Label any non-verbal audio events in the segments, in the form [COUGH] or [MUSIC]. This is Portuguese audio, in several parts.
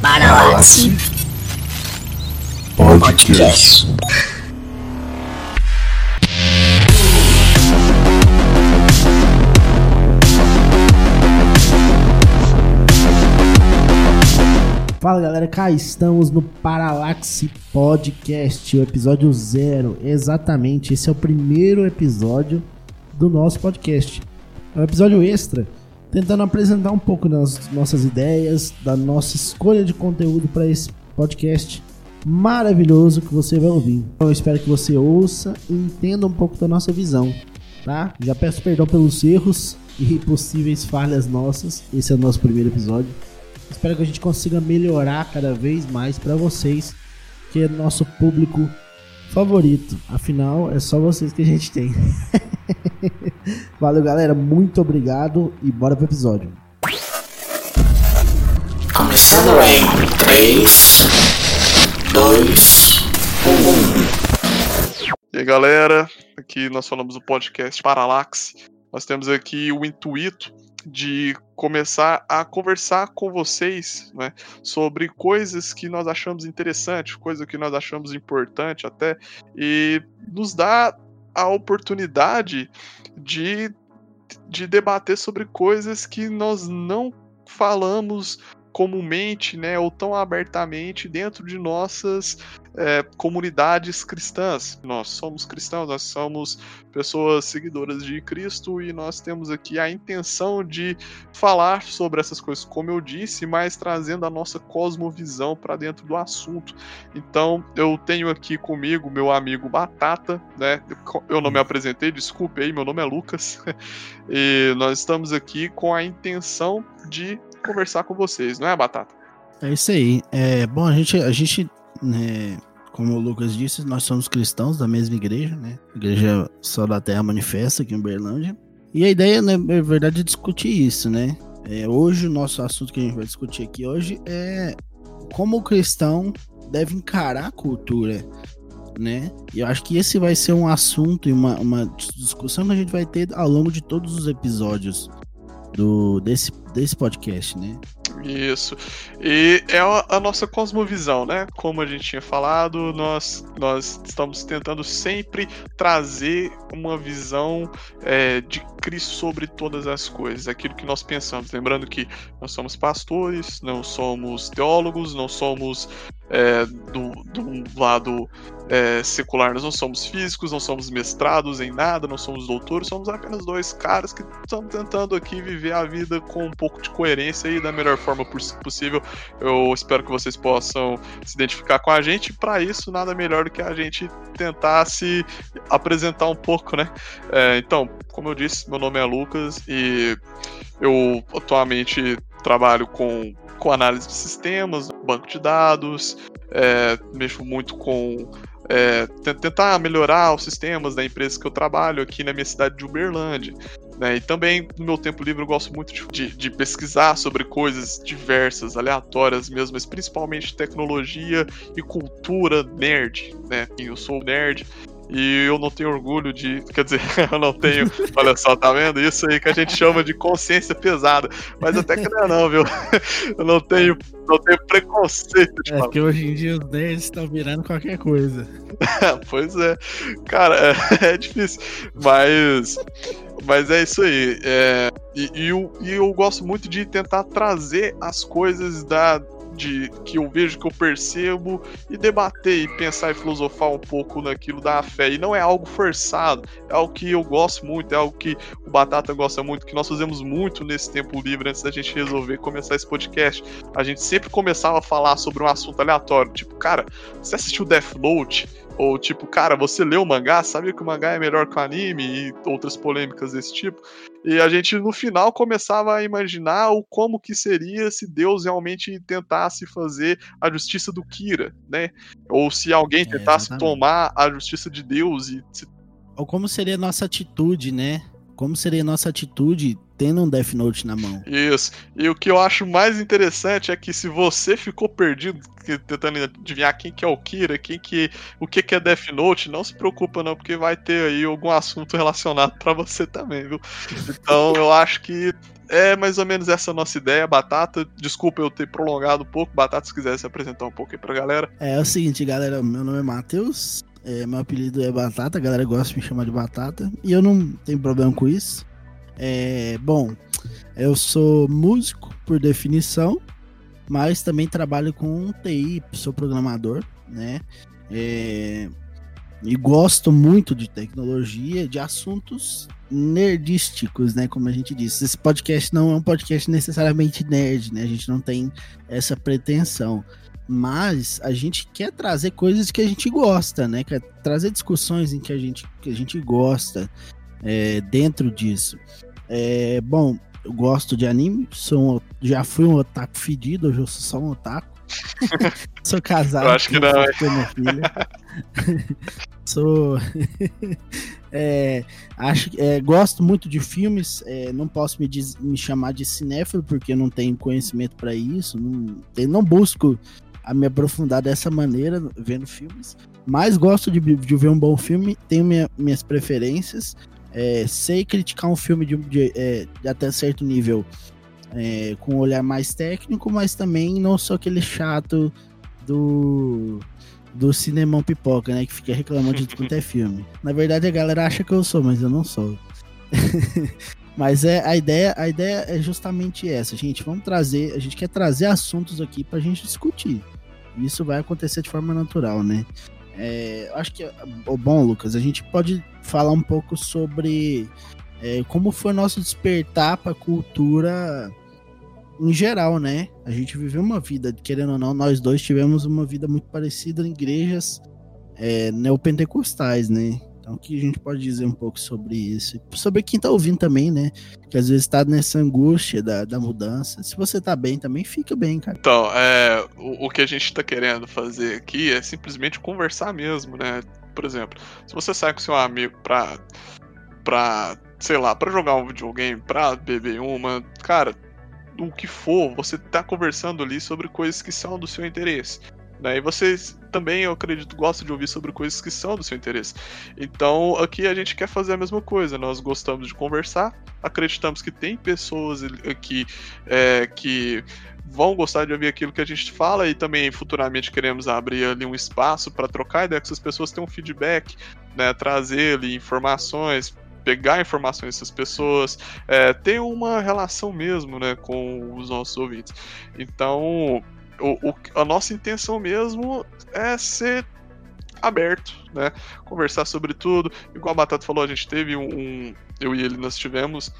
Paralaxe Podcast. Fala galera, cá estamos no Paralaxe Podcast, o episódio zero. Exatamente, esse é o primeiro episódio do nosso podcast. É um episódio extra, tentando apresentar um pouco das nossas ideias, da nossa escolha de conteúdo para esse podcast maravilhoso que você vai ouvir. Eu espero que você ouça e entenda um pouco da nossa visão, tá? Já peço perdão pelos erros e possíveis falhas nossas. Esse é o nosso primeiro episódio. Espero que a gente consiga melhorar cada vez mais para vocês, que é nosso público favorito. Afinal, é só vocês que a gente tem. [LAUGHS] Valeu, galera. Muito obrigado e bora pro episódio. Começando em 3, 2, 1. E aí, galera, aqui nós falamos do podcast Paralaxe. Nós temos aqui o intuito de começar a conversar com vocês né, sobre coisas que nós achamos interessantes, coisas que nós achamos importante até, e nos dá a oportunidade de, de debater sobre coisas que nós não falamos comumente, né, ou tão abertamente dentro de nossas é, comunidades cristãs. Nós somos cristãos, nós somos pessoas seguidoras de Cristo e nós temos aqui a intenção de falar sobre essas coisas, como eu disse, mas trazendo a nossa cosmovisão para dentro do assunto. Então, eu tenho aqui comigo meu amigo Batata, né? Eu não me apresentei, desculpe aí, meu nome é Lucas. [LAUGHS] e nós estamos aqui com a intenção de conversar com vocês, não é, Batata? É isso aí. É, bom, a gente, a gente né, como o Lucas disse, nós somos cristãos da mesma igreja, né? Igreja Só da Terra Manifesta aqui em Uberlândia. E a ideia, né, é verdade, é discutir isso, né? É, hoje, o nosso assunto que a gente vai discutir aqui hoje é como o cristão deve encarar a cultura, né? E eu acho que esse vai ser um assunto e uma, uma discussão que a gente vai ter ao longo de todos os episódios do, desse, desse podcast, né? Isso. E é a nossa cosmovisão, né? Como a gente tinha falado, nós, nós estamos tentando sempre trazer uma visão é, de Cristo sobre todas as coisas, aquilo que nós pensamos. Lembrando que nós somos pastores, não somos teólogos, não somos é, do, do lado é, secular, nós não somos físicos, não somos mestrados em nada, não somos doutores, somos apenas dois caras que estão tentando aqui viver a vida com um pouco de coerência e da melhor forma possível. Eu espero que vocês possam se identificar com a gente. Para isso, nada melhor do que a gente tentar se apresentar um pouco, né? É, então, como eu disse, meu nome é Lucas e eu atualmente trabalho com com análise de sistemas, banco de dados, é, mexo muito com é, tentar melhorar os sistemas da empresa que eu trabalho aqui na minha cidade de Uberlândia. Né? E também, no meu tempo livre, eu gosto muito de, de, pesquisar sobre coisas diversas, aleatórias mesmo, mas principalmente tecnologia e cultura nerd. Né? Eu sou nerd, e eu não tenho orgulho de. Quer dizer, [LAUGHS] eu não tenho. Olha só, tá vendo? Isso aí que a gente chama de consciência pesada. Mas até que não é, não, viu? Eu não tenho, não tenho preconceito de É que hoje em dia os nerds estão virando qualquer coisa. [LAUGHS] pois é. Cara, é, [LAUGHS] é, difícil. Mas. Mas é isso aí. É, e, e, eu, e eu gosto muito de tentar trazer as coisas da, de que eu vejo, que eu percebo, e debater e pensar e filosofar um pouco naquilo da fé. E não é algo forçado, é algo que eu gosto muito, é algo que o Batata gosta muito, que nós fazemos muito nesse tempo livre antes da gente resolver começar esse podcast. A gente sempre começava a falar sobre um assunto aleatório, tipo, cara, você assistiu Death Note? Ou tipo, cara, você leu o mangá? Sabia que o mangá é melhor que o anime? E outras polêmicas desse tipo. E a gente no final começava a imaginar o como que seria se Deus realmente tentasse fazer a justiça do Kira, né? Ou se alguém é, tentasse é, tomar a justiça de Deus e se... ou como seria a nossa atitude, né? Como seria a nossa atitude tendo um Death Note na mão. Isso. E o que eu acho mais interessante é que se você ficou perdido tentando adivinhar quem que é o Kira, quem que o que que é Death Note, não se preocupa não, porque vai ter aí algum assunto relacionado para você também, viu? Então eu acho que é mais ou menos essa nossa ideia, Batata. Desculpa eu ter prolongado um pouco. Batata, se quiser se apresentar um pouco aí pra galera. É, é o seguinte, galera. Meu nome é Matheus. É, meu apelido é Batata. A galera gosta de me chamar de Batata. E eu não tenho problema com isso. É, bom, eu sou músico por definição, mas também trabalho com TI, sou programador, né? É, e gosto muito de tecnologia, de assuntos nerdísticos, né? Como a gente disse. Esse podcast não é um podcast necessariamente nerd, né? A gente não tem essa pretensão. Mas a gente quer trazer coisas que a gente gosta, né? Quer trazer discussões em que a gente, que a gente gosta é, dentro disso. É, bom, eu gosto de anime, sou um, já fui um otaku fedido, hoje eu sou só um otaku. [LAUGHS] sou casado. Eu acho que não. Minha filha. [LAUGHS] sou. [LAUGHS] é, acho, é, gosto muito de filmes. É, não posso me, diz, me, chamar de cinéfilo porque não tenho conhecimento para isso. Não, não busco a me aprofundar dessa maneira vendo filmes. Mas gosto de, de ver um bom filme. Tenho minha, minhas preferências. É, sei criticar um filme de, de, é, de até certo nível é, com um olhar mais técnico, mas também não sou aquele chato do do cinemão pipoca, né? Que fica reclamando de tudo é [LAUGHS] filme. Na verdade, a galera acha que eu sou, mas eu não sou. [LAUGHS] mas é a ideia, a ideia é justamente essa, gente. Vamos trazer, a gente quer trazer assuntos aqui pra gente discutir. Isso vai acontecer de forma natural, né? É, acho que, bom, Lucas, a gente pode falar um pouco sobre é, como foi nosso despertar para a cultura em geral, né? A gente viveu uma vida, querendo ou não, nós dois tivemos uma vida muito parecida em igrejas é, neopentecostais, né? Então, o que a gente pode dizer um pouco sobre isso? Sobre quem tá ouvindo também, né? Que às vezes tá nessa angústia da, da mudança. Se você tá bem também, fica bem, cara. Então, é, o, o que a gente tá querendo fazer aqui é simplesmente conversar mesmo, né? Por exemplo, se você sai com seu amigo pra, pra sei lá, pra jogar um videogame, pra beber uma, cara, o que for, você tá conversando ali sobre coisas que são do seu interesse. Né? E vocês também, eu acredito, gostam de ouvir sobre coisas que são do seu interesse. Então, aqui a gente quer fazer a mesma coisa. Nós gostamos de conversar, acreditamos que tem pessoas aqui é, que vão gostar de ouvir aquilo que a gente fala e também futuramente queremos abrir ali um espaço para trocar ideia com essas pessoas, ter um feedback, né, trazer ali informações, pegar informações dessas pessoas, é, ter uma relação mesmo né, com os nossos ouvintes. Então, o, o, a nossa intenção mesmo é ser aberto, né? Conversar sobre tudo. Igual a Batata falou, a gente teve um, um. eu e ele nós tivemos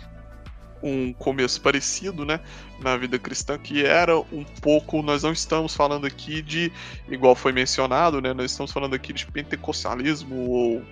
um começo parecido, né, na vida cristã, que era um pouco, nós não estamos falando aqui de, igual foi mencionado, né, nós estamos falando aqui de pentecostalismo ou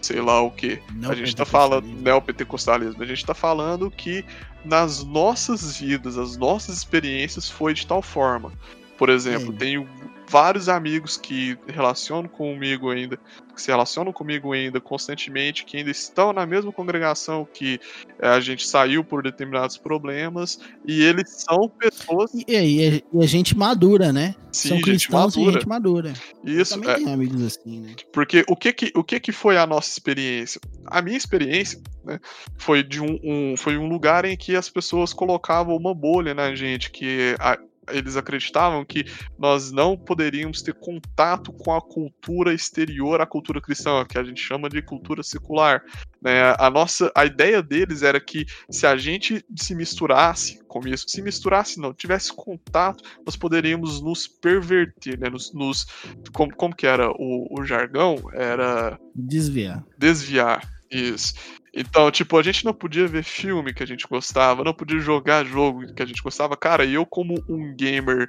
sei lá o que. A gente tá falando neopentecostalismo. A gente tá falando que nas nossas vidas, as nossas experiências foi de tal forma. Por exemplo, Sim. tenho vários amigos que relacionam comigo ainda, que se relacionam comigo ainda constantemente, que ainda estão na mesma congregação que eh, a gente saiu por determinados problemas, e eles são pessoas. E, e, e a gente madura, né? Sim, são cristãos gente e gente madura. Isso. Eu também é... tenho amigos assim, né? Porque o que que, o que que foi a nossa experiência? A minha experiência né, foi de um, um, foi um lugar em que as pessoas colocavam uma bolha na gente, que a, eles acreditavam que nós não poderíamos ter contato com a cultura exterior à cultura cristã, que a gente chama de cultura secular. Né? A nossa, a ideia deles era que se a gente se misturasse com isso, se misturasse não, tivesse contato, nós poderíamos nos perverter, né? Nos, nos como, como que era o, o jargão? Era desviar. Desviar. Isso. Então, tipo, a gente não podia ver filme que a gente gostava, não podia jogar jogo que a gente gostava. Cara, eu, como um gamer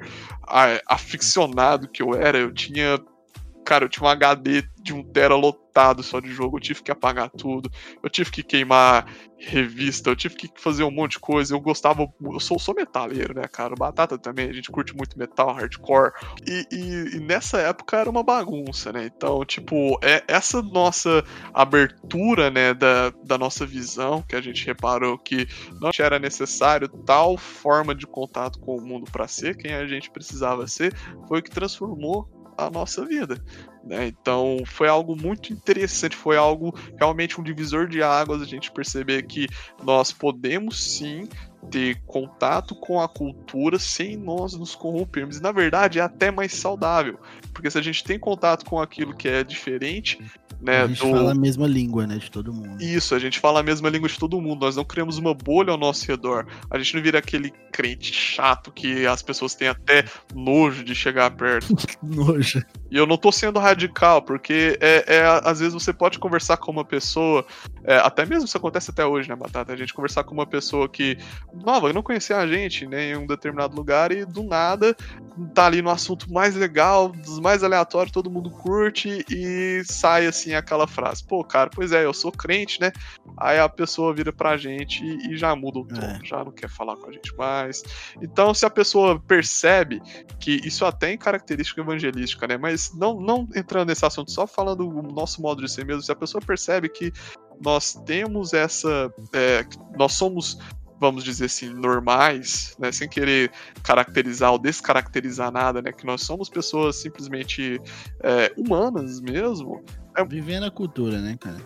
aficionado que eu era, eu tinha. Cara, eu tinha um HD de um tera lotado só de jogo, eu tive que apagar tudo, eu tive que queimar revista, eu tive que fazer um monte de coisa. Eu gostava, eu sou, sou metaleiro, né, cara? Batata também, a gente curte muito metal, hardcore. E, e, e nessa época era uma bagunça, né? Então, tipo, é essa nossa abertura, né, da, da nossa visão, que a gente reparou que não era necessário tal forma de contato com o mundo para ser quem a gente precisava ser, foi o que transformou a nossa vida. Né? Então foi algo muito interessante, foi algo realmente um divisor de águas a gente perceber que nós podemos sim ter contato com a cultura sem nós nos corrompermos. E na verdade é até mais saudável, porque se a gente tem contato com aquilo que é diferente, né, a gente do- fala a mesma língua, né, de todo mundo. Isso, a gente fala a mesma língua de todo mundo, nós não criamos uma bolha ao nosso redor. A gente não vira aquele crente chato que as pessoas têm até nojo de chegar perto. [LAUGHS] Nojo. E eu não tô sendo radical, porque é, é, às vezes você pode conversar com uma pessoa, é, até mesmo isso acontece até hoje, né, Batata? A gente conversar com uma pessoa que, nova, não conhecia a gente, né, em um determinado lugar, e do nada tá ali no assunto mais legal, dos mais aleatórios, todo mundo curte, e sai assim aquela frase: pô, cara, pois é, eu sou crente, né? Aí a pessoa vira pra gente e, já muda o tom, É. já não quer falar com a gente mais. Então, se a pessoa percebe que isso até é característica evangelística, né? Mas não, não entrando nesse assunto, só falando o nosso modo de ser mesmo, se a pessoa percebe que nós temos essa. é, nós somos, vamos dizer assim, normais, né? Sem querer caracterizar ou descaracterizar nada, né? Que nós somos pessoas simplesmente é, humanas mesmo. Vivendo a cultura, né, cara?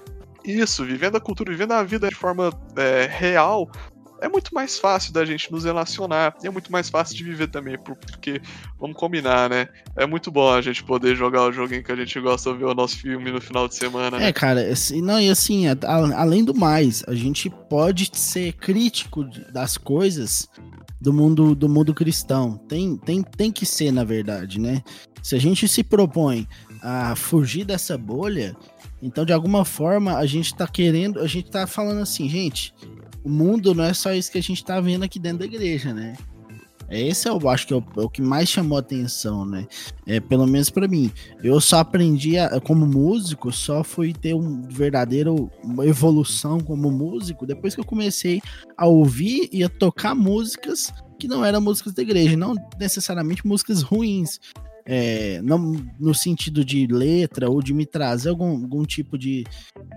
Isso, vivendo a cultura, vivendo a vida de forma é, real, é muito mais fácil da gente nos relacionar. E é muito mais fácil de viver também, por- porque, vamos combinar, né? É muito bom a gente poder jogar o joguinho que a gente gosta, ver o nosso filme no final de semana, né? É, cara, assim, não, e assim, a- a- além do mais, a gente pode ser crítico das coisas do mundo do mundo cristão. Tem, tem, tem que ser, na verdade, né? Se a gente se propõe a fugir dessa bolha, então de alguma forma a gente tá querendo, a gente tá falando assim, gente, o mundo não é só isso que a gente tá vendo aqui dentro da igreja, né? Esse eu acho que é o, é o que mais chamou atenção, né? É, pelo menos pra mim. Eu só aprendi, a- como músico, só fui ter um verdadeiro uma evolução como músico depois que eu comecei a ouvir e a tocar músicas que não eram músicas da igreja, não necessariamente músicas ruins. É, não no sentido de letra ou de me trazer algum, algum tipo de,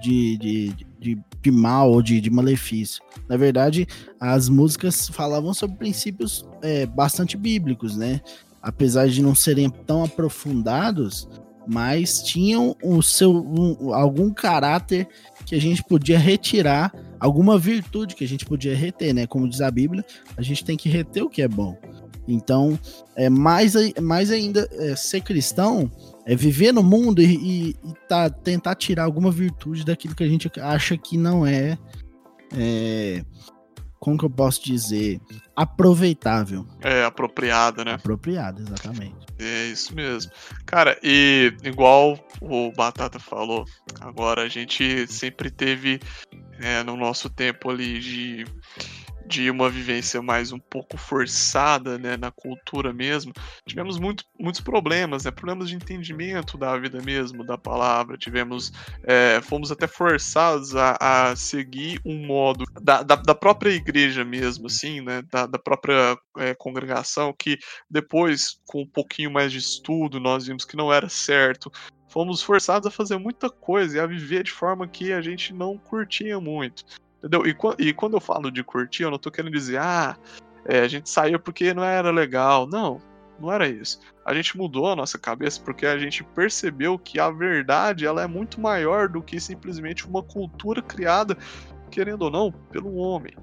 de, de, de, de mal ou de, de malefício. Na verdade, as músicas falavam sobre princípios é, bastante bíblicos, né? Apesar de não serem tão aprofundados, mas tinham o seu um- algum caráter que a gente podia retirar, alguma virtude que a gente podia reter, né? Como diz a Bíblia, a gente tem que reter o que é bom. Então, é mais, ai- mais ainda é, ser cristão é viver no mundo e, e- e tá, tentar tirar alguma virtude daquilo que a gente acha que não é, é como que eu posso dizer, aproveitável. É apropriada, né? Apropriado, exatamente. É isso mesmo. Cara, e igual o Batata falou, agora a gente sempre teve é, no nosso tempo ali de, de uma vivência mais um pouco forçada, né, na cultura mesmo. Tivemos muito, muitos problemas, né, problemas de entendimento da vida mesmo, da palavra. Tivemos, é, fomos até forçados a, a seguir um modo da, da, da própria igreja mesmo, assim, né, da, da própria é, congregação que depois, com um pouquinho mais de estudo, nós vimos que não era certo. Fomos forçados a fazer muita coisa e a viver de forma que a gente não curtia muito. Entendeu? E, e quando eu falo de curtir, eu não tô querendo dizer, ah, é, a gente saiu porque não era legal. Não, não era isso. A gente mudou a nossa cabeça porque a gente percebeu que a verdade ela é muito maior do que simplesmente uma cultura criada, querendo ou não, pelo homem.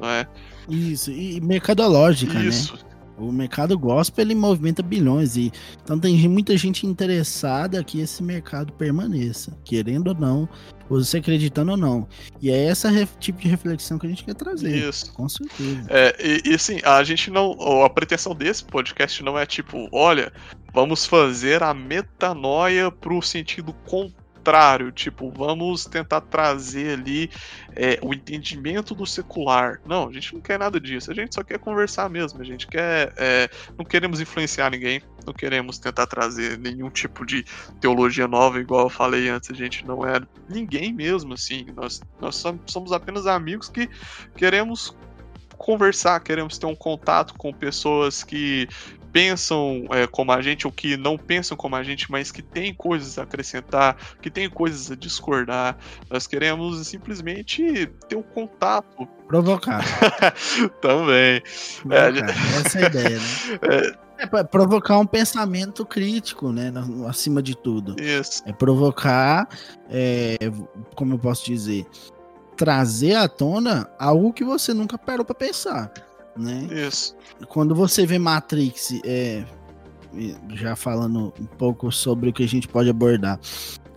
Não é? Isso, e mercadológica, né? O mercado gospel ele movimenta bilhões e então tem muita gente interessada que esse mercado permaneça, querendo ou não, você acreditando ou não. E é esse tipo de reflexão que a gente quer trazer, Isso. com certeza. É, e, e assim, a gente não. A pretensão desse podcast não é tipo, olha, vamos fazer a metanoia pro sentido contrário. Tipo, vamos tentar trazer ali é, o entendimento do secular. Não, a gente não quer nada disso. A gente só quer conversar mesmo. A gente quer. é, não queremos influenciar ninguém. Não queremos tentar trazer nenhum tipo de teologia nova, igual eu falei antes. A gente não é ninguém mesmo, assim. Nós, nós som- somos apenas amigos que queremos conversar, queremos ter um contato com pessoas que pensam é, como a gente ou que não pensam como a gente, mas que têm coisas a acrescentar, que têm coisas a discordar. Nós queremos simplesmente ter um contato Provocar. [LAUGHS] também. provocar. Essa é a ideia, né? [LAUGHS] É pra provocar um pensamento crítico, né? Acima de tudo. Isso. É provocar, é, como eu posso dizer, trazer à tona algo que você nunca parou para pensar, né? Isso. Quando você vê Matrix, é, já falando um pouco sobre o que a gente pode abordar,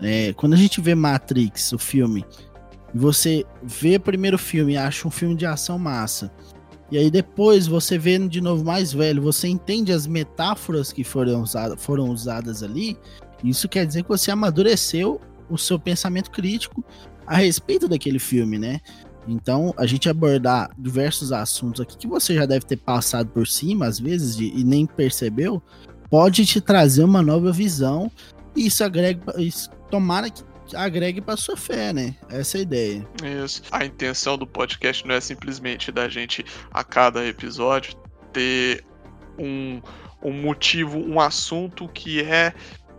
é, quando a gente vê Matrix, o filme, você vê o primeiro filme, acha um filme de ação massa. E aí depois você vê de novo mais velho, você entende as metáforas que foram, usada, foram usadas ali. Isso quer dizer que você amadureceu o seu pensamento crítico a respeito daquele filme, né? Então, a gente abordar diversos assuntos aqui que você já deve ter passado por cima, às vezes, e nem percebeu, pode te trazer uma nova visão. E isso agrega, isso, tomara que agregue para sua fé, né? Essa é a ideia. Isso. A intenção do podcast não é simplesmente da gente, a cada episódio, ter um, um motivo, um assunto que é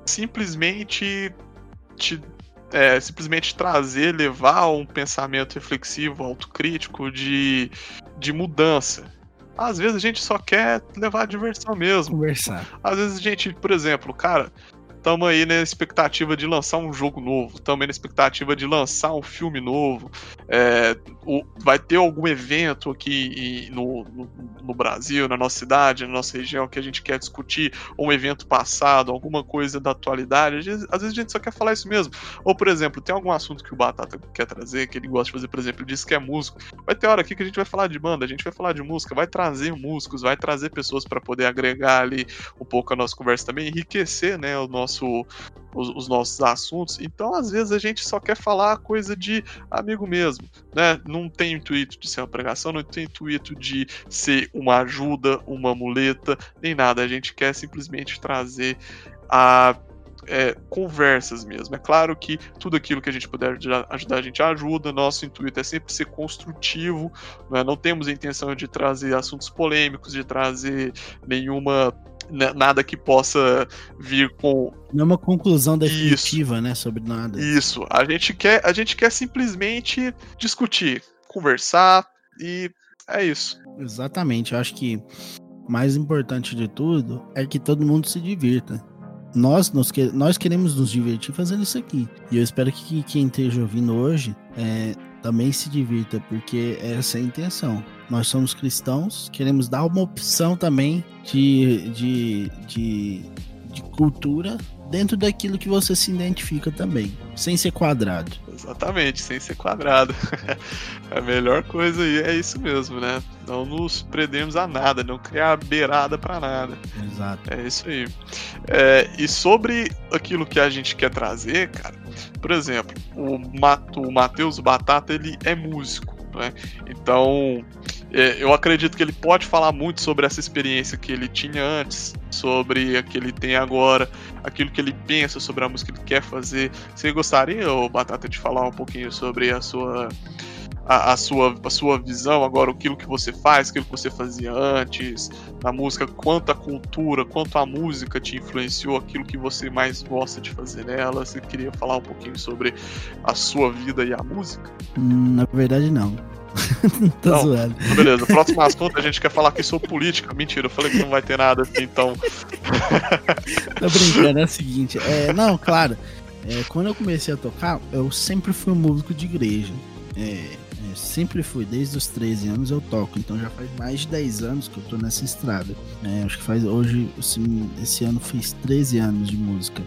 simplesmente te é, simplesmente trazer, levar um pensamento reflexivo, autocrítico, de, de mudança. Às vezes a gente só quer levar a diversão mesmo. Conversar. Às vezes a gente, por exemplo, cara, Estamos aí na expectativa de lançar um jogo novo, aí na expectativa de lançar um filme novo. É, o, vai ter algum evento aqui no, no, no, Brasil, na nossa cidade, na nossa região, que a gente quer discutir, um evento passado, alguma coisa da atualidade. Às vezes, às vezes a gente só quer falar isso mesmo. Ou, por exemplo, tem algum assunto que o Batata quer trazer, que ele gosta de fazer, por exemplo, ele disse que é músico. Vai ter hora aqui que a gente vai falar de banda, a gente vai falar de música, vai trazer músicos, vai trazer pessoas para poder agregar ali um pouco a nossa conversa também, enriquecer né, o nosso nosso, os, os, nossos assuntos. Então, às vezes, a gente só quer falar coisa de amigo mesmo, né? Não tem intuito de ser uma pregação, não tem intuito de ser uma ajuda, uma muleta, nem nada. A gente quer simplesmente trazer a é, conversas mesmo. É claro que tudo aquilo que a gente puder ajudar a gente ajuda. Nosso intuito é sempre ser construtivo. Né? Não temos a intenção de trazer assuntos polêmicos, de trazer nenhuma nada que possa vir com não é uma conclusão definitiva, Isso. né, sobre nada. Isso. A gente quer a gente quer simplesmente discutir, conversar e é isso. Exatamente. Eu acho que o mais importante de tudo é que todo mundo se divirta. Nós, nós, nós queremos nos divertir fazendo isso aqui. E eu espero que quem esteja ouvindo hoje é, também se divirta, porque essa é a intenção nós somos cristãos, queremos dar uma opção também de, de, de, de cultura dentro daquilo que você se identifica também, sem ser quadrado. Exatamente, sem ser quadrado. [LAUGHS] a melhor coisa aí é isso mesmo, né? Não nos prendemos a nada, não criar beirada para nada. Exato. É isso aí. É, e sobre aquilo que a gente quer trazer, cara, por exemplo, o, o Matheus Batata, ele é músico, né? Então, é, eu acredito que ele pode falar muito sobre essa experiência que ele tinha antes, sobre a que ele tem agora, aquilo que ele pensa sobre a música que ele quer fazer. Você gostaria, ô Batata, de falar um pouquinho sobre a sua a, a, sua, a sua visão agora, aquilo que você faz, aquilo que você fazia antes, na música, quanto a cultura, quanto a música te influenciou, aquilo que você mais gosta de fazer nela. Você queria falar um pouquinho sobre a sua vida e a música? Hum, na verdade, não. [LAUGHS] Tô não, zoando. Beleza, próximo assunto a gente quer falar aqui sobre política. Mentira, eu falei que não vai ter nada assim, então. [LAUGHS] Tô brincando, é o seguinte. É, não, claro. É, quando eu comecei a tocar, eu sempre fui um músico de igreja. É, é sempre fui, desde os 13 anos eu toco, então já faz mais de 10 anos que eu tô nessa estrada. É, acho que faz hoje, esse, esse ano fez 13 anos de música.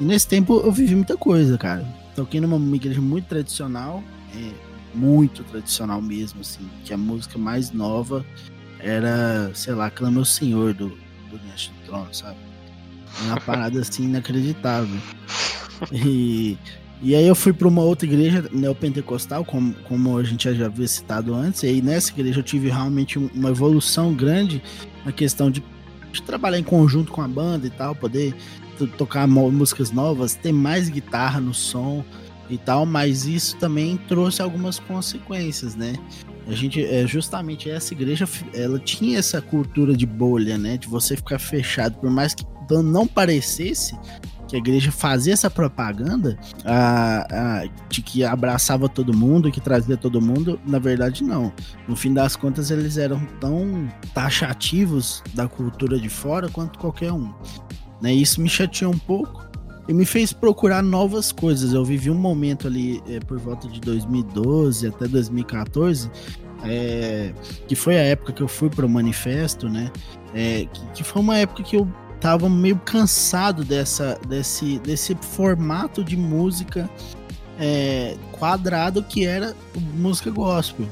E nesse tempo eu vivi muita coisa, cara. Toquei numa igreja muito tradicional, é, muito tradicional mesmo, assim, que a música mais nova era, sei lá, Clama o Senhor do, do do Trono, sabe? Uma parada assim inacreditável. E, e aí eu fui para uma outra igreja neopentecostal, como, como a gente já havia citado antes, e aí nessa igreja eu tive realmente uma evolução grande na questão de, de trabalhar em conjunto com a banda e tal, poder tocar músicas novas, ter mais guitarra no som, e tal, mas isso também trouxe algumas consequências, né? A gente, é, justamente essa igreja, ela tinha essa cultura de bolha, né? De você ficar fechado, por mais que não parecesse que a igreja fazia essa propaganda a, a, de que abraçava todo mundo, que trazia todo mundo, na verdade não. No fim das contas, eles eram tão taxativos da cultura de fora quanto qualquer um. Né? Isso me chateou um pouco, e me fez procurar novas coisas. Eu vivi um momento ali é, por volta de 2012 até 2014, é, que foi a época que eu fui para o manifesto, né? É, que, que, foi uma época que eu tava meio cansado dessa, desse, desse formato de música é, quadrado que era música gospel.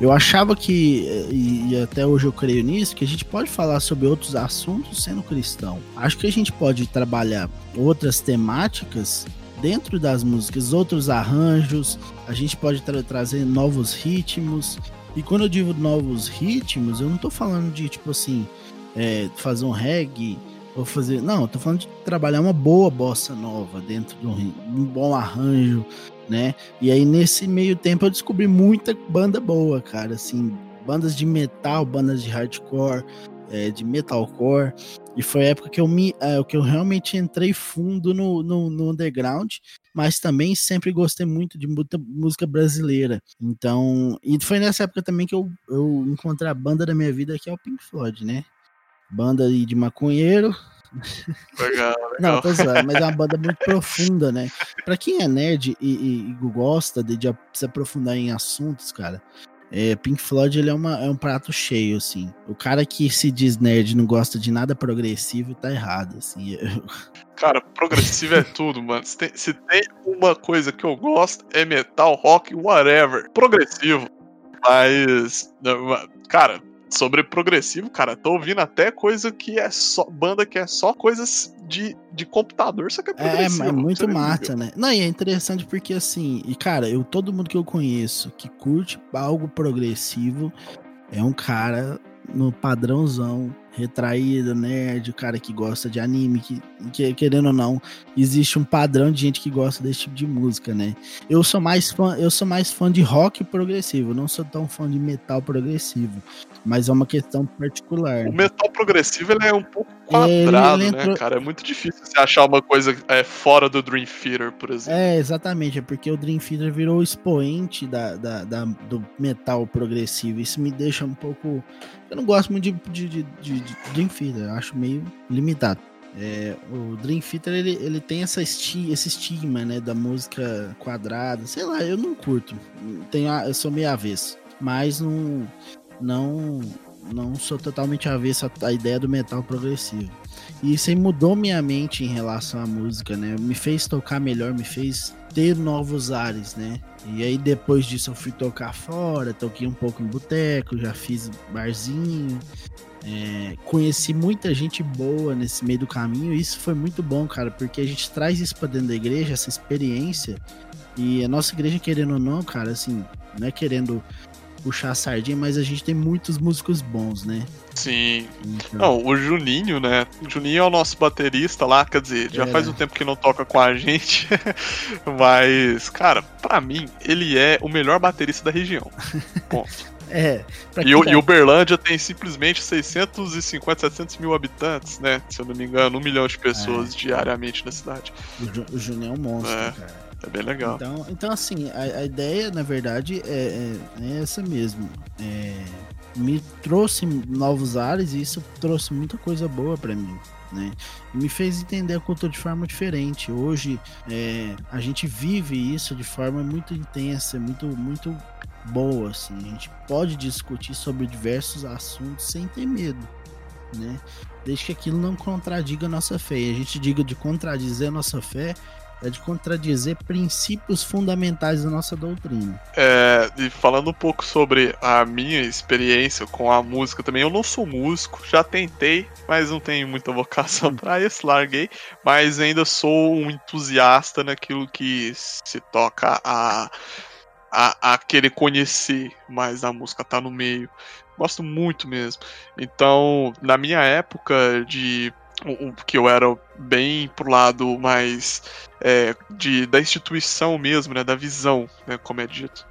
Eu achava que, e, até hoje eu creio nisso, que a gente pode falar sobre outros assuntos sendo cristão. Acho que a gente pode trabalhar outras temáticas dentro das músicas, outros arranjos, a gente pode tra trazer novos ritmos. E quando eu digo novos ritmos, eu não tô falando de tipo assim, é, fazer um reggae ou fazer. Não, eu tô falando de trabalhar uma boa bossa nova dentro de um, um bom arranjo, né? E aí nesse meio tempo eu descobri muita banda boa, cara, assim, bandas de metal, bandas de hardcore, é, de metalcore. E foi a época que eu me, é, que eu realmente entrei fundo no, no, no, underground, mas também sempre gostei muito de muita música brasileira. Então, e foi nessa época também que eu, eu encontrei a banda da minha vida, que é o Pink Floyd, né? Banda de maconheiro, Legal, legal. Não, tô zoando, mas é uma banda muito profunda, né? Pra quem é nerd e, e, e gosta de, de, se aprofundar em assuntos, cara, é, Pink Floyd ele é, uma, é um prato cheio, assim. O cara que se diz nerd e não gosta de nada progressivo tá errado, assim. [LAUGHS] Eu... Cara, progressivo é tudo, mano. Se tem, se tem uma coisa que eu gosto, é metal, rock, whatever. Progressivo. Mas, cara, sobre progressivo, cara, tô ouvindo até coisa que é só. Banda que é só coisas de, de computador, só que é, progressivo. É, é muito massa, né? Não, e é interessante porque assim, e cara, eu todo mundo que eu conheço que curte algo progressivo é um cara no padrãozão retraído, nerd, o cara que gosta de anime, que, que, querendo ou não, existe um padrão de gente que gosta desse tipo de música, né? Eu sou mais fã, eu sou mais fã de rock progressivo, não sou tão fã de metal progressivo, mas é uma questão particular. O metal progressivo ele é um pouco quadrado, ele entrou... né, cara? É muito difícil você achar uma coisa é, fora do Dream Theater, por exemplo. É, exatamente, é porque o Dream Theater virou o expoente da, da, da do metal progressivo. Isso me deixa um pouco. Eu não gosto muito de, de, de, de Dream Theater, eu acho meio limitado. É, o Dream Theater ele, ele tem essa esti esse estigma né, da música quadrada, sei lá, eu não curto. Tenho, eu sou meio avesso, mas não, não não sou totalmente avesso à ideia do metal progressivo. E isso aí mudou minha mente em relação à música, né? Me fez tocar melhor, me fez ter novos ares, né? E aí depois disso eu fui tocar fora, toquei um pouco em boteco, já fiz barzinho, é, conheci muita gente boa nesse meio do caminho e isso foi muito bom, cara, porque a gente traz isso para dentro da igreja, essa experiência. E a nossa igreja, querendo ou não, cara, assim, não é querendo puxar a sardinha, mas a gente tem muitos músicos bons, né? Sim. Então... Não, o Juninho, né? O Juninho é o nosso baterista lá, quer dizer, já é. faz um tempo que não toca com a gente. [LAUGHS] mas, cara, para mim, ele é o melhor baterista da região. Ponto. [LAUGHS] É. E, o, e Uberlândia tem simplesmente 650, 700 mil habitantes, né? Se eu não me engano, um milhão de pessoas é. diariamente na cidade. O, Juninho é um monstro, é. cara. É bem legal. Então, então assim, a, a ideia, na verdade, é, é, é essa mesmo. É, me trouxe novos ares e isso trouxe muita coisa boa para mim. Né? E me fez entender a cultura de forma diferente. Hoje é, a gente vive isso de forma muito intensa, muito, muito boa. Assim. A gente pode discutir sobre diversos assuntos sem ter medo. Né? Desde que aquilo não contradiga a nossa fé. E a gente diga de contradizer a nossa fé é de contradizer princípios fundamentais da nossa doutrina. É, e falando um pouco sobre a minha experiência com a música também, eu não sou músico, já tentei, mas não tenho muita vocação para isso, larguei, mas ainda sou um entusiasta naquilo que se toca a, a, a querer conhecer mais da música, tá no meio. Gosto muito mesmo. Então, na minha época de que eu era bem pro lado mais é, de, da instituição mesmo, né, da visão, né, como é dito,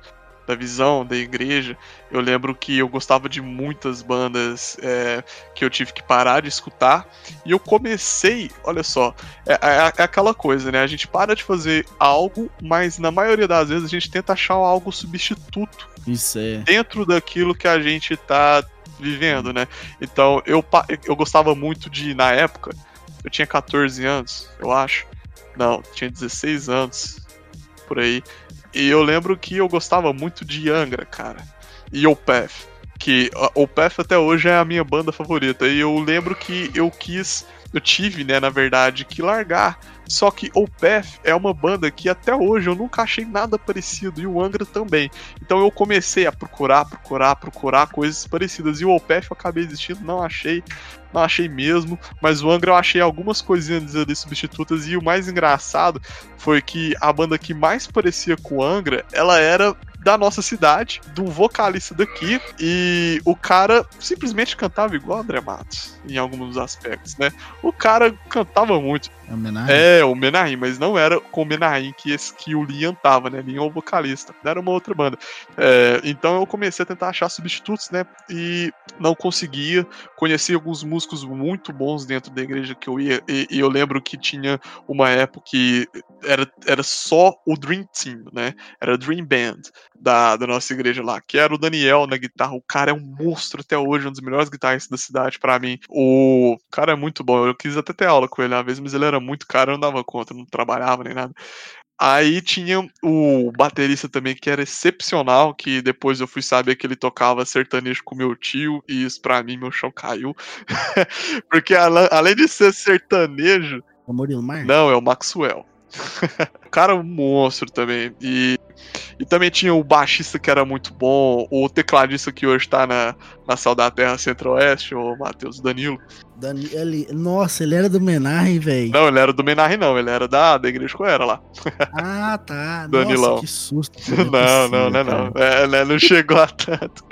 da visão da igreja. Eu lembro que eu gostava de muitas bandas é, que eu tive que parar de escutar e eu comecei, olha só, é, é, é, aquela coisa, né? A gente para de fazer algo, mas na maioria das vezes a gente tenta achar algo substituto. Isso é. Dentro daquilo que a gente tá vivendo, né? Então eu, eu gostava muito de, na época, eu tinha 14 anos, eu acho. Não, tinha 16 anos. Por aí. E eu lembro que eu gostava muito de Angra, cara. E Opeth. Que Opeth até hoje é a minha banda favorita. E eu lembro que eu quis. Eu tive, né, na verdade, que largar só que Opeth é uma banda que até hoje eu nunca achei nada parecido, e o Angra também. Então eu comecei a procurar, procurar, procurar coisas parecidas. E o Opeth eu acabei existindo, não achei, não achei mesmo. Mas o Angra eu achei algumas coisinhas ali substitutas. E o mais engraçado foi que a banda que mais parecia com o Angra, ela era da nossa cidade, do vocalista daqui, e o cara simplesmente cantava igual André Matos, em alguns aspectos, né? O cara cantava muito. É homenagem? É, o Menahem, mas não era com o Menahem que, esse, que o Liam tava, né? Liam é o vocalista, era uma outra banda. É, então eu comecei a tentar achar substitutos, né? E não conseguia. Conheci alguns músicos muito bons dentro da igreja que eu ia, e, e eu lembro que tinha uma época que era, era só o Dream Team, né? Era Dream Band da, da nossa igreja lá, que era o Daniel na guitarra. O cara é um monstro até hoje, um dos melhores guitarristas da cidade para mim. O cara é muito bom. Eu quis até ter aula com ele uma vez, mas ele era muito caro, eu não dava conta, não trabalhava nem nada. Aí tinha o baterista também que era excepcional, que depois eu fui saber que ele tocava sertanejo com meu tio, e isso pra mim meu chão caiu. [LAUGHS] Porque além de ser sertanejo. O Murilo Mar? Não, é o Maxwell. [LAUGHS] o cara é um monstro também. E e também tinha o baixista que era muito bom, o tecladista que hoje tá na, na Sal da Terra Centro-Oeste, o Matheus Danilo. Dani, ele, nossa, ele era do Menarre, velho. Não, ele era do Menarre, não, ele era da, da igreja que eu era lá. Ah, tá. [LAUGHS] Danilão. Nossa, que susto. [LAUGHS] Não, não, não, não. É, né, não chegou a tanto.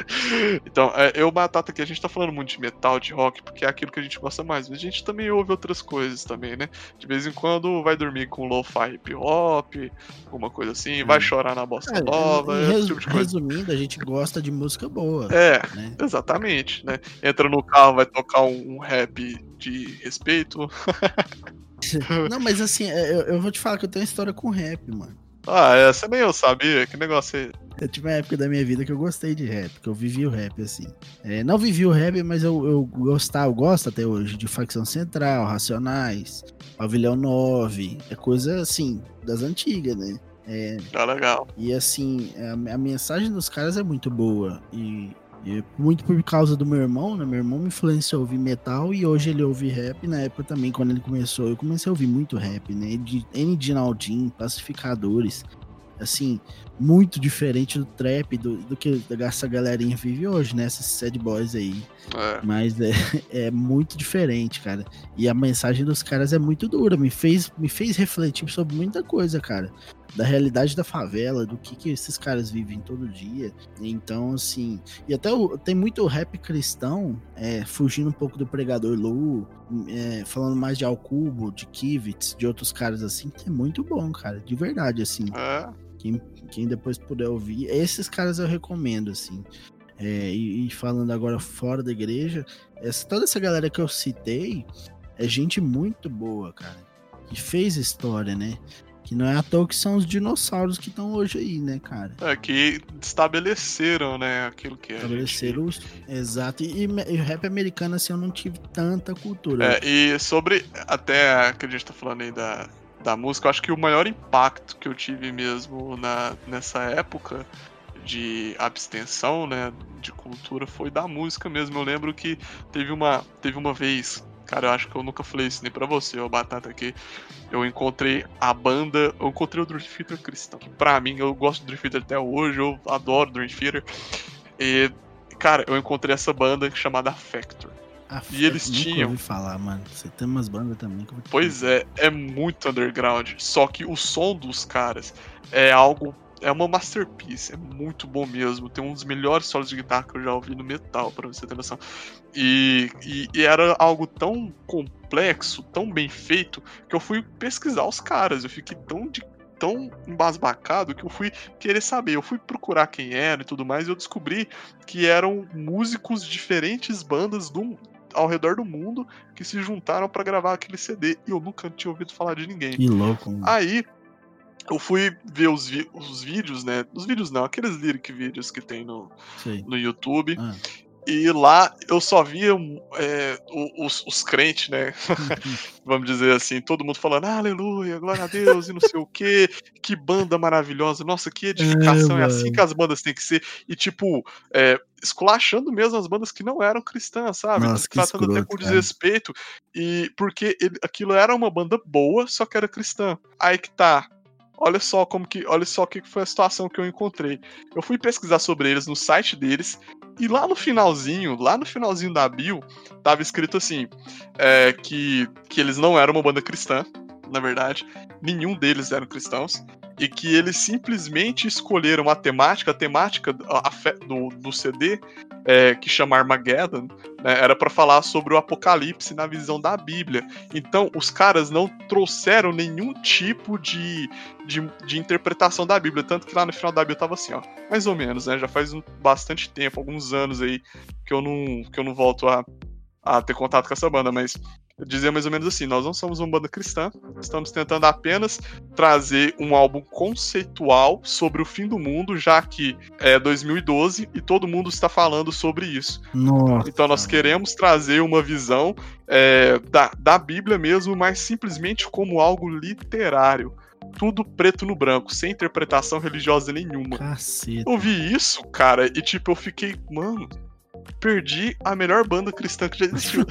Então, é, eu, Batata, aqui, a gente tá falando muito de metal, de rock, porque é aquilo que a gente gosta mais. Mas a gente também ouve outras coisas também, né? De vez em quando vai dormir com lo-fi hip hop, alguma coisa assim, vai chorar na bossa É, nova, e esse tipo de coisa. resumindo, a gente gosta de música boa. É, né? exatamente, né? Entra no carro, vai tocar um, um rap de respeito. [LAUGHS] Não, mas assim, é, eu, eu vou te falar que eu tenho história com rap, mano. Ah, essa nem eu sabia, que negócio é. Eu tive uma época da minha vida que eu gostei de rap, que eu vivi o rap, assim. É, não vivi o rap, mas eu, eu gostava, eu gosto até hoje de Facção Central, Racionais, Pavilhão 9, é coisa assim, das antigas, né? É, Tá legal. e assim, a, a mensagem dos caras é muito boa. E, e muito por causa do meu irmão, né? Meu irmão me influenciou a ouvir metal e hoje ele ouve rap. Na época também, quando ele começou, eu comecei a ouvir muito rap, né? De N. Dinaldin, Pacificadores. Assim, muito diferente do trap, do, do que essa galerinha vive hoje, né? Esses sad boys aí. É. Mas é, [LAUGHS] é muito diferente, cara. E a mensagem dos caras é muito dura. Me fez, me fez refletir sobre muita coisa, cara. Da realidade da favela, do que, que esses caras vivem todo dia. Então, assim. E até o- tem muito rap cristão, é, fugindo um pouco do pregador Lu, é, falando mais de Alcubo, de Kivitz, de outros caras assim, que é muito bom, cara. De verdade, assim. É. Quem, quem depois puder ouvir, esses caras eu recomendo, assim. É, e, e falando agora fora da igreja, essa, toda essa galera que eu citei é gente muito boa, cara. Que fez história, né? Que não é à toa que são os dinossauros que estão hoje aí, né, cara? É, que estabeleceram, né, aquilo que é. Estabeleceram os. Exato. E, e, e rap americano, assim, eu não tive tanta cultura. É, e sobre até que a gente tá falando aí da, da música, eu acho que o maior impacto que eu tive mesmo na, nessa época de abstenção, né, de cultura, foi da música mesmo. Eu lembro que teve uma, teve uma vez, cara, eu acho que eu nunca falei isso nem pra você, ô Batata, que eu encontrei a banda, eu encontrei o Dream Theater cristão, que pra mim, eu gosto do Dream Theater até hoje, eu adoro Dream Theater, e, cara, eu encontrei essa banda chamada Factor. Ah, e eles tinham- ouvi falar, mano. Você tem umas bandas também Pois é, é muito underground. Só que o som dos caras é algo. É uma masterpiece, é muito bom mesmo. Tem um dos melhores solos de guitarra que eu já ouvi no metal, pra você ter noção. E, e, e era algo tão complexo, tão bem feito, que eu fui pesquisar os caras. Eu fiquei tão de tão embasbacado que eu fui querer saber. Eu fui procurar quem era e tudo mais, e eu descobri que eram músicos de diferentes bandas do, ao redor do mundo que se juntaram pra gravar aquele CD e eu nunca tinha ouvido falar de ninguém. Que louco. mano. Aí eu fui ver os, vi- os vídeos, né? Os vídeos não, aqueles lyric vídeos que tem no, no YouTube. Ah. E lá eu só via é, os, os, crentes, né? [LAUGHS] Vamos dizer assim, todo mundo falando, aleluia, glória a Deus, e não sei o quê, que banda maravilhosa, nossa, que edificação, é, é assim que as bandas têm que ser. E tipo, é, esculachando mesmo as bandas que não eram cristãs, sabe? Nossa, Tratando até com desrespeito. E porque ele, aquilo era uma banda boa, só que era cristã. Aí que tá. Olha só como que, olha só que foi a situação que eu encontrei. Eu fui pesquisar sobre eles no site deles e lá no finalzinho, lá no finalzinho da bio, tava escrito assim, é, que que eles não eram uma banda cristã, na verdade, nenhum deles eram cristãos e que eles simplesmente escolheram a temática, a temática do, do CD, é, que chama Armageddon, né, era para falar sobre o apocalipse na visão da Bíblia. Então, os caras não trouxeram nenhum tipo de, de, de, interpretação da Bíblia, tanto que lá no final da Bíblia tava assim, ó, mais ou menos, né, já faz bastante tempo, alguns anos aí, que eu não, que eu não volto a, a ter contato com essa banda, mas dizia mais ou menos assim: nós não somos uma banda cristã, estamos tentando apenas trazer um álbum conceitual sobre o fim do mundo, já que é 2012 e todo mundo está falando sobre isso. Nossa. Então nós queremos trazer uma visão é, da, da Bíblia mesmo, mas simplesmente como algo literário tudo preto no branco, sem interpretação religiosa nenhuma. Caceta. Eu vi isso, cara, e tipo, eu fiquei, mano, perdi a melhor banda cristã que já existiu.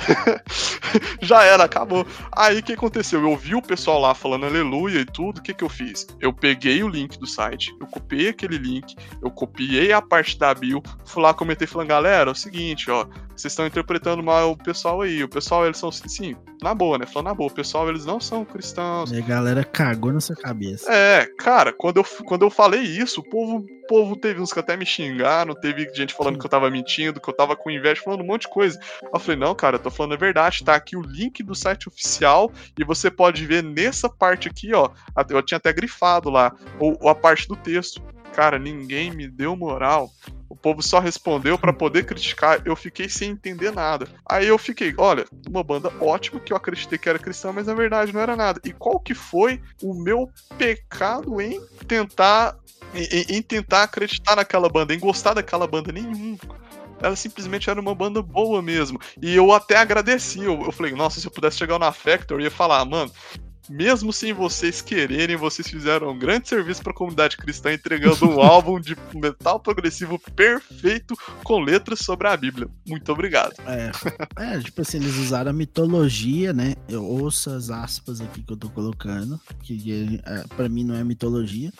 [LAUGHS] já era, acabou. Aí o que aconteceu? Eu vi o pessoal lá falando aleluia e tudo, o que, que eu fiz? Eu peguei o link do site, eu copiei aquele link, eu copiei a parte da bio, fui lá, comentei falando, galera, é o seguinte, ó, vocês estão interpretando mal o pessoal aí. O pessoal, eles são, sim, na boa, né? Falando na boa, o pessoal, eles não são cristãos. E a galera cagou na sua cabeça. É, cara, quando eu, quando eu falei isso, o povo, o povo teve uns que até me xingaram, teve gente falando que eu tava mentindo, que eu tava com inveja, falando um monte de coisa. Eu falei, não, cara, eu tô falando a verdade, tá aqui o link do site oficial e você pode ver nessa parte aqui, ó. Eu tinha até grifado lá, ou, ou a parte do texto. Cara, ninguém me deu moral. O povo só respondeu para poder criticar. Eu fiquei sem entender nada. Aí eu fiquei, olha, uma banda ótima que eu acreditei que era cristã, mas na verdade não era nada. E qual que foi o meu pecado em tentar em, em tentar acreditar naquela banda, em gostar daquela banda nenhum ela simplesmente era uma banda boa mesmo. E eu até agradeci. Eu, eu falei, nossa, se eu pudesse chegar na Factor, eu ia falar, mano, mesmo sem vocês quererem, vocês fizeram um grande serviço para a comunidade cristã entregando um [LAUGHS] álbum de metal progressivo perfeito com letras sobre a Bíblia. Muito obrigado. É, é tipo assim, eles usaram a mitologia, né? Eu ouço as aspas aqui que eu tô colocando, que é, para mim não é mitologia,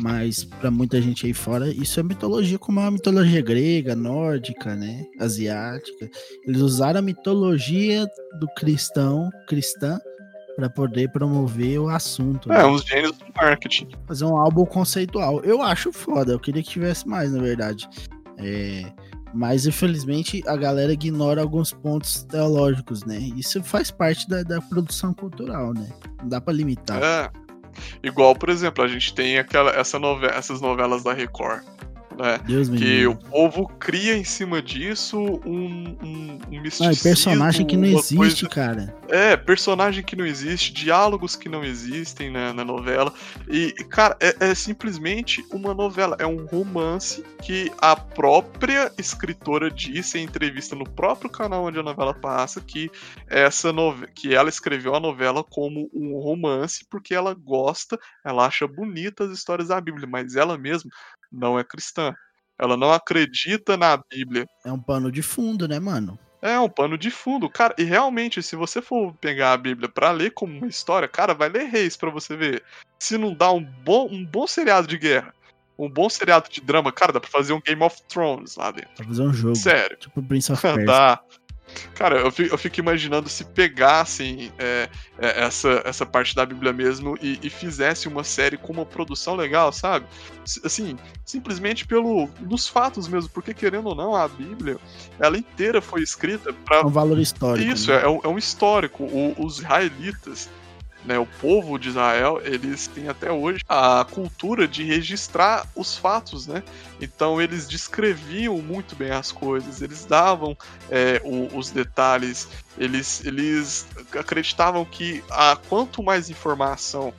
mas para muita gente aí fora, isso é mitologia como a mitologia grega, nórdica, né? Asiática. Eles usaram a mitologia do cristão, cristã, para poder promover o assunto. É, né? uns gênios do marketing. Fazer um álbum conceitual. Eu acho foda, eu queria que tivesse mais, na verdade. É, mas infelizmente a galera ignora alguns pontos teológicos, né? Isso faz parte da, da produção cultural, né? Não dá para limitar. É. Igual, por exemplo, a gente tem aquela, essa novela, essas novelas da Record né? Deus que o povo cria em cima disso um, um, um misticismo. Ah, personagem que não existe, coisa... cara. É, personagem que não existe, diálogos que não existem né, na novela. E, cara, é, é, simplesmente uma novela, é um romance que a própria escritora disse em entrevista no próprio canal onde a novela passa que essa novela, que ela escreveu a novela como um romance porque ela gosta, ela acha bonitas as histórias da Bíblia, mas ela mesma não é cristã. Ela não acredita na Bíblia. É um pano de fundo, né, mano? É um pano de fundo, cara. E realmente, se você for pegar a Bíblia para ler como uma história, cara, vai ler Reis para você ver. Se não dá um bom, um bom seriado de guerra, um bom seriado de drama, cara, dá pra fazer um Game of Thrones lá dentro. Pra fazer um jogo. Sério. Tipo Prince of [LAUGHS] Persia. dá. Cara, eu fico, eu fico imaginando se pegassem é, é, essa, essa parte da Bíblia mesmo e, e fizesse uma série com uma produção legal, sabe? Assim, simplesmente pelo dos fatos mesmo, porque querendo ou não, a Bíblia, ela inteira foi escrita para é um valor histórico. Isso, né? é, um, é um histórico. O, os israelitas né, o povo de Israel, eles têm até hoje a cultura de registrar os fatos, né? Então eles descreviam muito bem as coisas, eles davam é, o, os detalhes, eles, eles acreditavam que a, quanto mais informação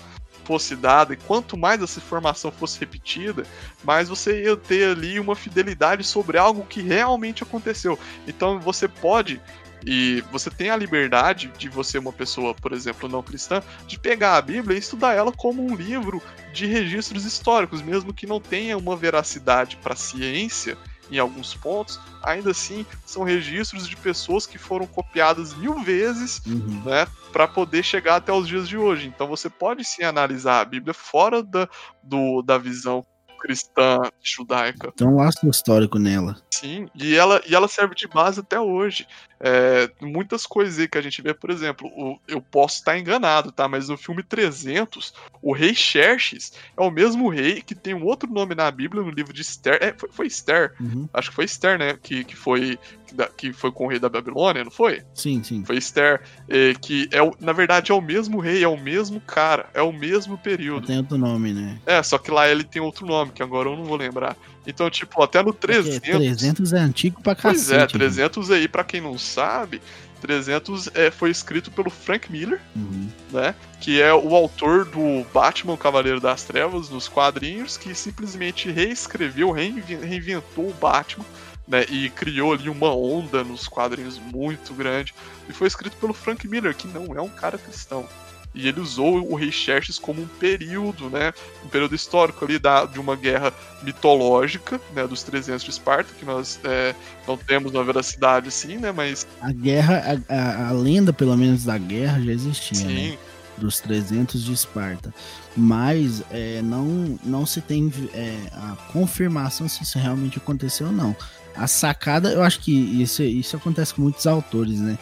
fosse dada e quanto mais essa informação fosse repetida, mais você ia ter ali uma fidelidade sobre algo que realmente aconteceu. Então você pode e você tem a liberdade de você, uma pessoa, por exemplo, não cristã, de pegar a Bíblia e estudar ela como um livro de registros históricos, mesmo que não tenha uma veracidade para a ciência em alguns pontos, ainda assim são registros de pessoas que foram copiadas mil vezes, Uhum. né, para poder chegar até os dias de hoje. Então você pode sim analisar a Bíblia fora da, do, da visão cristã judaica. Tem um laço histórico nela. Sim, e ela, e ela serve de base até hoje. É, muitas coisas aí que a gente vê, por exemplo, o- eu posso estar enganado, tá? Mas no filme 300, o rei Xerxes é o mesmo rei que tem um outro nome na Bíblia, no livro de Esther. É, foi, foi Esther, Uhum. acho que foi Esther, né? Que, que, foi, da- que foi com o rei da Babilônia, não foi? Sim, sim. Foi Esther, é, que é, na verdade é o mesmo rei, é o mesmo cara, é o mesmo período. Tem outro nome, né? É, só que lá ele tem outro nome, que agora eu não vou lembrar. Então, tipo, até no Porque 300. 300 é antigo pra Pois cacete. é, 300 aí, pra quem não sabe, 300 é, foi escrito pelo Frank Miller, Uhum. né? Que é o autor do Batman Cavaleiro das Trevas, nos quadrinhos, que simplesmente reescreveu, reinven- reinventou o Batman. Né, e criou ali uma onda nos quadrinhos muito grande. E foi escrito pelo Frank Miller, que não é um cara cristão. E ele usou o Rei Xerxes como um período, né? Um período histórico ali da, de uma guerra mitológica, né? Dos 300 de Esparta, que nós é, não temos uma veracidade assim, né? Mas A guerra, a, a- a lenda, pelo menos, da guerra já existia, né? sim, Dos 300 de Esparta. Mas é, não, não se tem é, a confirmação se isso realmente aconteceu ou não. A sacada, eu acho que isso, isso acontece com muitos autores, né?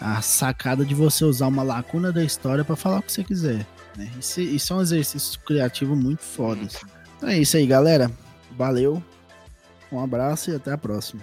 A sacada de você usar uma lacuna da história pra falar o que você quiser. Né? Isso, isso é um exercício criativo muito foda. assim. Então é isso aí, galera. Valeu. Um abraço e até a próxima.